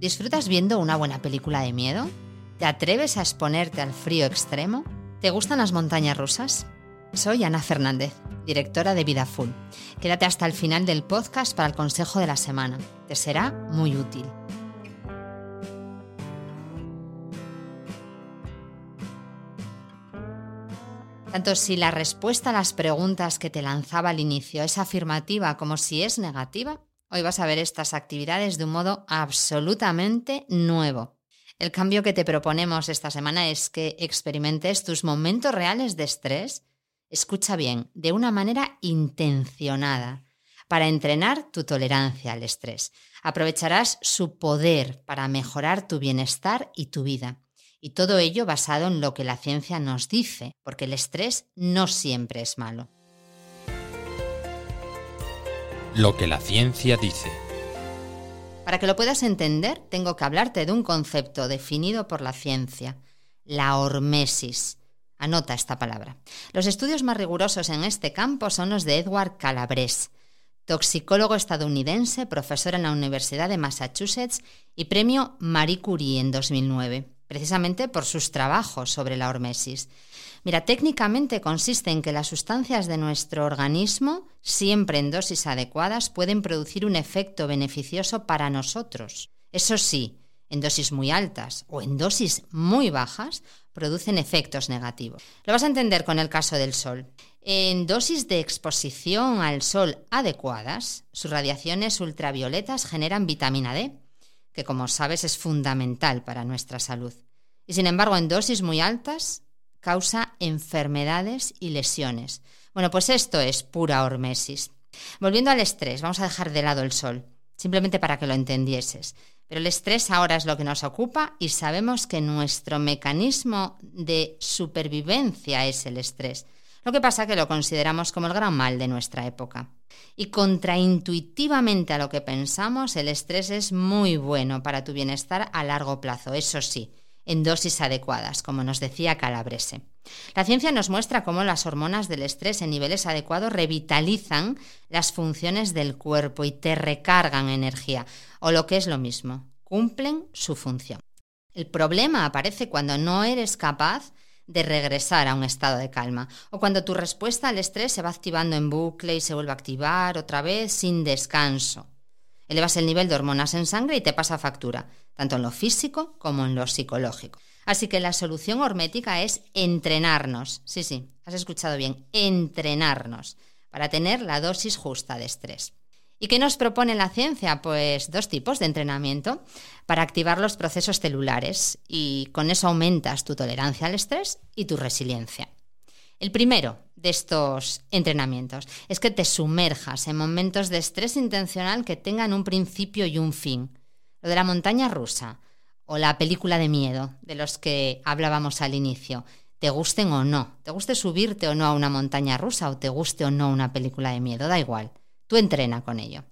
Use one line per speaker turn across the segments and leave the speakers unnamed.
¿Disfrutas viendo una buena película de miedo? ¿Te atreves a exponerte al frío extremo? ¿Te gustan las montañas rusas? Soy Ana Fernández, directora de Vida Full. Quédate hasta el final del podcast para el consejo de la semana. Te será muy útil. Tanto si la respuesta a las preguntas que te lanzaba al inicio es afirmativa como si es negativa, hoy vas a ver estas actividades de un modo absolutamente nuevo. El cambio que te proponemos esta semana es que experimentes tus momentos reales de estrés, escucha bien, de una manera intencionada, para entrenar tu tolerancia al estrés. Aprovecharás su poder para mejorar tu bienestar y tu vida. Y todo ello basado en lo que la ciencia nos dice, porque el estrés no siempre es malo.
Lo que la ciencia dice.
Para que lo puedas entender, tengo que hablarte de un concepto definido por la ciencia, la hormesis. Anota esta palabra. Los estudios más rigurosos en este campo son los de Edward Calabrese, toxicólogo estadounidense, profesor en la Universidad de Massachusetts y premio Marie Curie en 2009 precisamente por sus trabajos sobre la hormesis. Mira, técnicamente consiste en que las sustancias de nuestro organismo, siempre en dosis adecuadas, pueden producir un efecto beneficioso para nosotros. Eso sí, en dosis muy altas o en dosis muy bajas, producen efectos negativos. Lo vas a entender con el caso del sol. En dosis de exposición al sol adecuadas, sus radiaciones ultravioletas generan vitamina D, que como sabes es fundamental para nuestra salud. Y sin embargo, en dosis muy altas causa enfermedades y lesiones. Bueno, pues esto es pura hormesis. Volviendo al estrés, vamos a dejar de lado el sol, simplemente para que lo entendieses. Pero el estrés ahora es lo que nos ocupa y sabemos que nuestro mecanismo de supervivencia es el estrés. Lo que pasa que lo consideramos como el gran mal de nuestra época. Y contraintuitivamente a lo que pensamos, el estrés es muy bueno para tu bienestar a largo plazo, eso sí, en dosis adecuadas, como nos decía Calabrese. La ciencia nos muestra cómo las hormonas del estrés en niveles adecuados revitalizan las funciones del cuerpo y te recargan energía, o lo que es lo mismo, cumplen su función. El problema aparece cuando no eres capaz de regresar a un estado de calma, o cuando tu respuesta al estrés se va activando en bucle y se vuelve a activar otra vez sin descanso. Elevas el nivel de hormonas en sangre y te pasa factura, tanto en lo físico como en lo psicológico. Así que la solución hormética es entrenarnos. Sí, sí, has escuchado bien, entrenarnos para tener la dosis justa de estrés. ¿Y qué nos propone la ciencia? Pues dos tipos de entrenamiento para activar los procesos celulares y con eso aumentas tu tolerancia al estrés y tu resiliencia. El primero de estos entrenamientos es que te sumerjas en momentos de estrés intencional que tengan un principio y un fin. Lo de la montaña rusa o la película de miedo de los que hablábamos al inicio, te gusten o no, te guste subirte o no a una montaña rusa o te guste o no una película de miedo, da igual. Tú entrena con ello.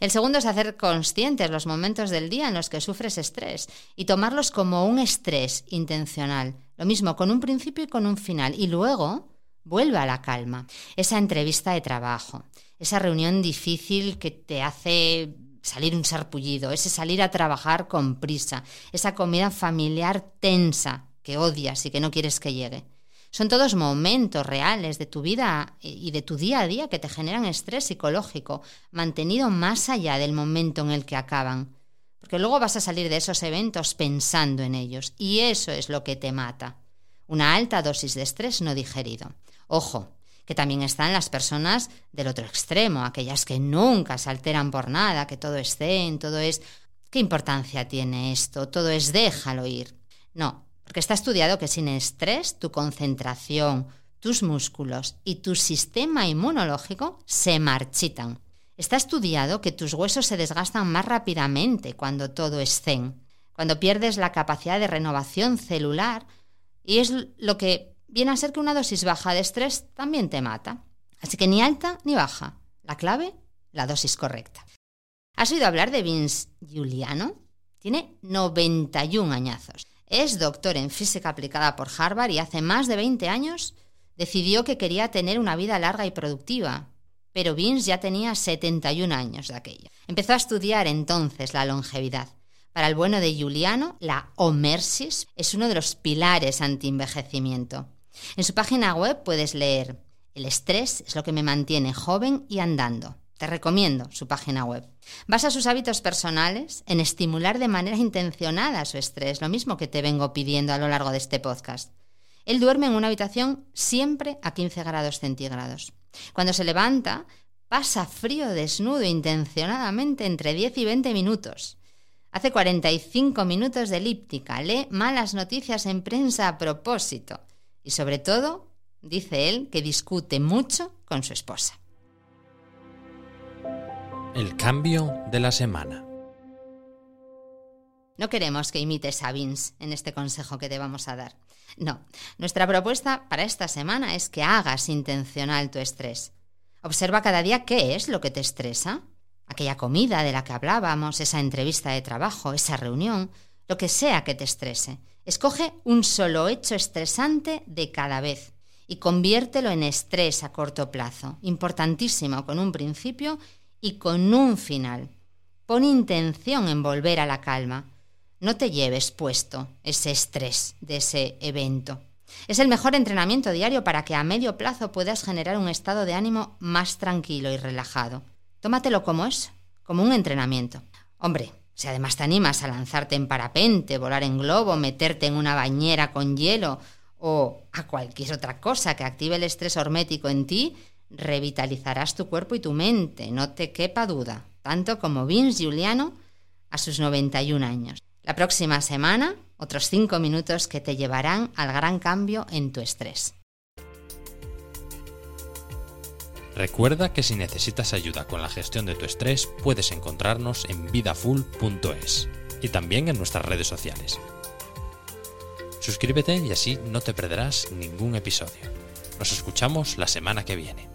El segundo es hacer conscientes los momentos del día en los que sufres estrés y tomarlos como un estrés intencional. Lo mismo con un principio y con un final. Y luego vuelve a la calma. Esa entrevista de trabajo, esa reunión difícil que te hace salir un sarpullido, ese salir a trabajar con prisa, esa comida familiar tensa que odias y que no quieres que llegue. Son todos momentos reales de tu vida y de tu día a día que te generan estrés psicológico, mantenido más allá del momento en el que acaban. Porque luego vas a salir de esos eventos pensando en ellos, y eso es lo que te mata. Una alta dosis de estrés no digerido. Ojo, que también están las personas del otro extremo, aquellas que nunca se alteran por nada, que todo es zen, todo es... ¿Qué importancia tiene esto? Todo es déjalo ir. No, porque está estudiado que sin estrés tu concentración, tus músculos y tu sistema inmunológico se marchitan. Está estudiado que tus huesos se desgastan más rápidamente cuando todo es zen, cuando pierdes la capacidad de renovación celular y es lo que viene a ser que una dosis baja de estrés también te mata. Así que ni alta ni baja. La clave, la dosis correcta. ¿Has oído hablar de Vince Giuliano? Tiene 91 añazos. Es doctor en física aplicada por Harvard y hace más de 20 años decidió que quería tener una vida larga y productiva. Pero Vince ya tenía 71 años de aquello. Empezó a estudiar entonces la longevidad, Para el bueno de Juliano, la homersis es uno de los pilares anti-envejecimiento. En su página web puedes leer El estrés es lo que me mantiene joven y andando. Te recomiendo su página web. Basa sus hábitos personales en estimular de manera intencionada su estrés, lo mismo que te vengo pidiendo a lo largo de este podcast. Él duerme en una habitación siempre a 15 grados centígrados. Cuando se levanta, pasa frío desnudo intencionadamente entre 10 y 20 minutos. Hace 45 minutos de elíptica, lee malas noticias en prensa a propósito y sobre todo, dice él, que discute mucho con su esposa.
El cambio de la semana.
No queremos que imites a Vince en este consejo que te vamos a dar. No, nuestra propuesta para esta semana es que hagas intencional tu estrés. Observa cada día qué es lo que te estresa. Aquella comida de la que hablábamos, esa entrevista de trabajo, esa reunión, lo que sea que te estrese. Escoge un solo hecho estresante de cada vez y conviértelo en estrés a corto plazo, importantísimo, con un principio y con un final. Pon intención en volver a la calma. No te lleves puesto ese estrés de ese evento. Es el mejor entrenamiento diario para que a medio plazo puedas generar un estado de ánimo más tranquilo y relajado. Tómatelo como es, como un entrenamiento. Hombre, si además te animas a lanzarte en parapente, volar en globo, meterte en una bañera con hielo o a cualquier otra cosa que active el estrés hormético en ti, revitalizarás tu cuerpo y tu mente, no te quepa duda, tanto como Vince Giuliano a sus 91 años. La próxima semana, otros 5 minutos que te llevarán al gran cambio en tu estrés.
Recuerda que si necesitas ayuda con la gestión de tu estrés, puedes encontrarnos en vidafull.es y también en nuestras redes sociales. Suscríbete y así no te perderás ningún episodio. Nos escuchamos la semana que viene.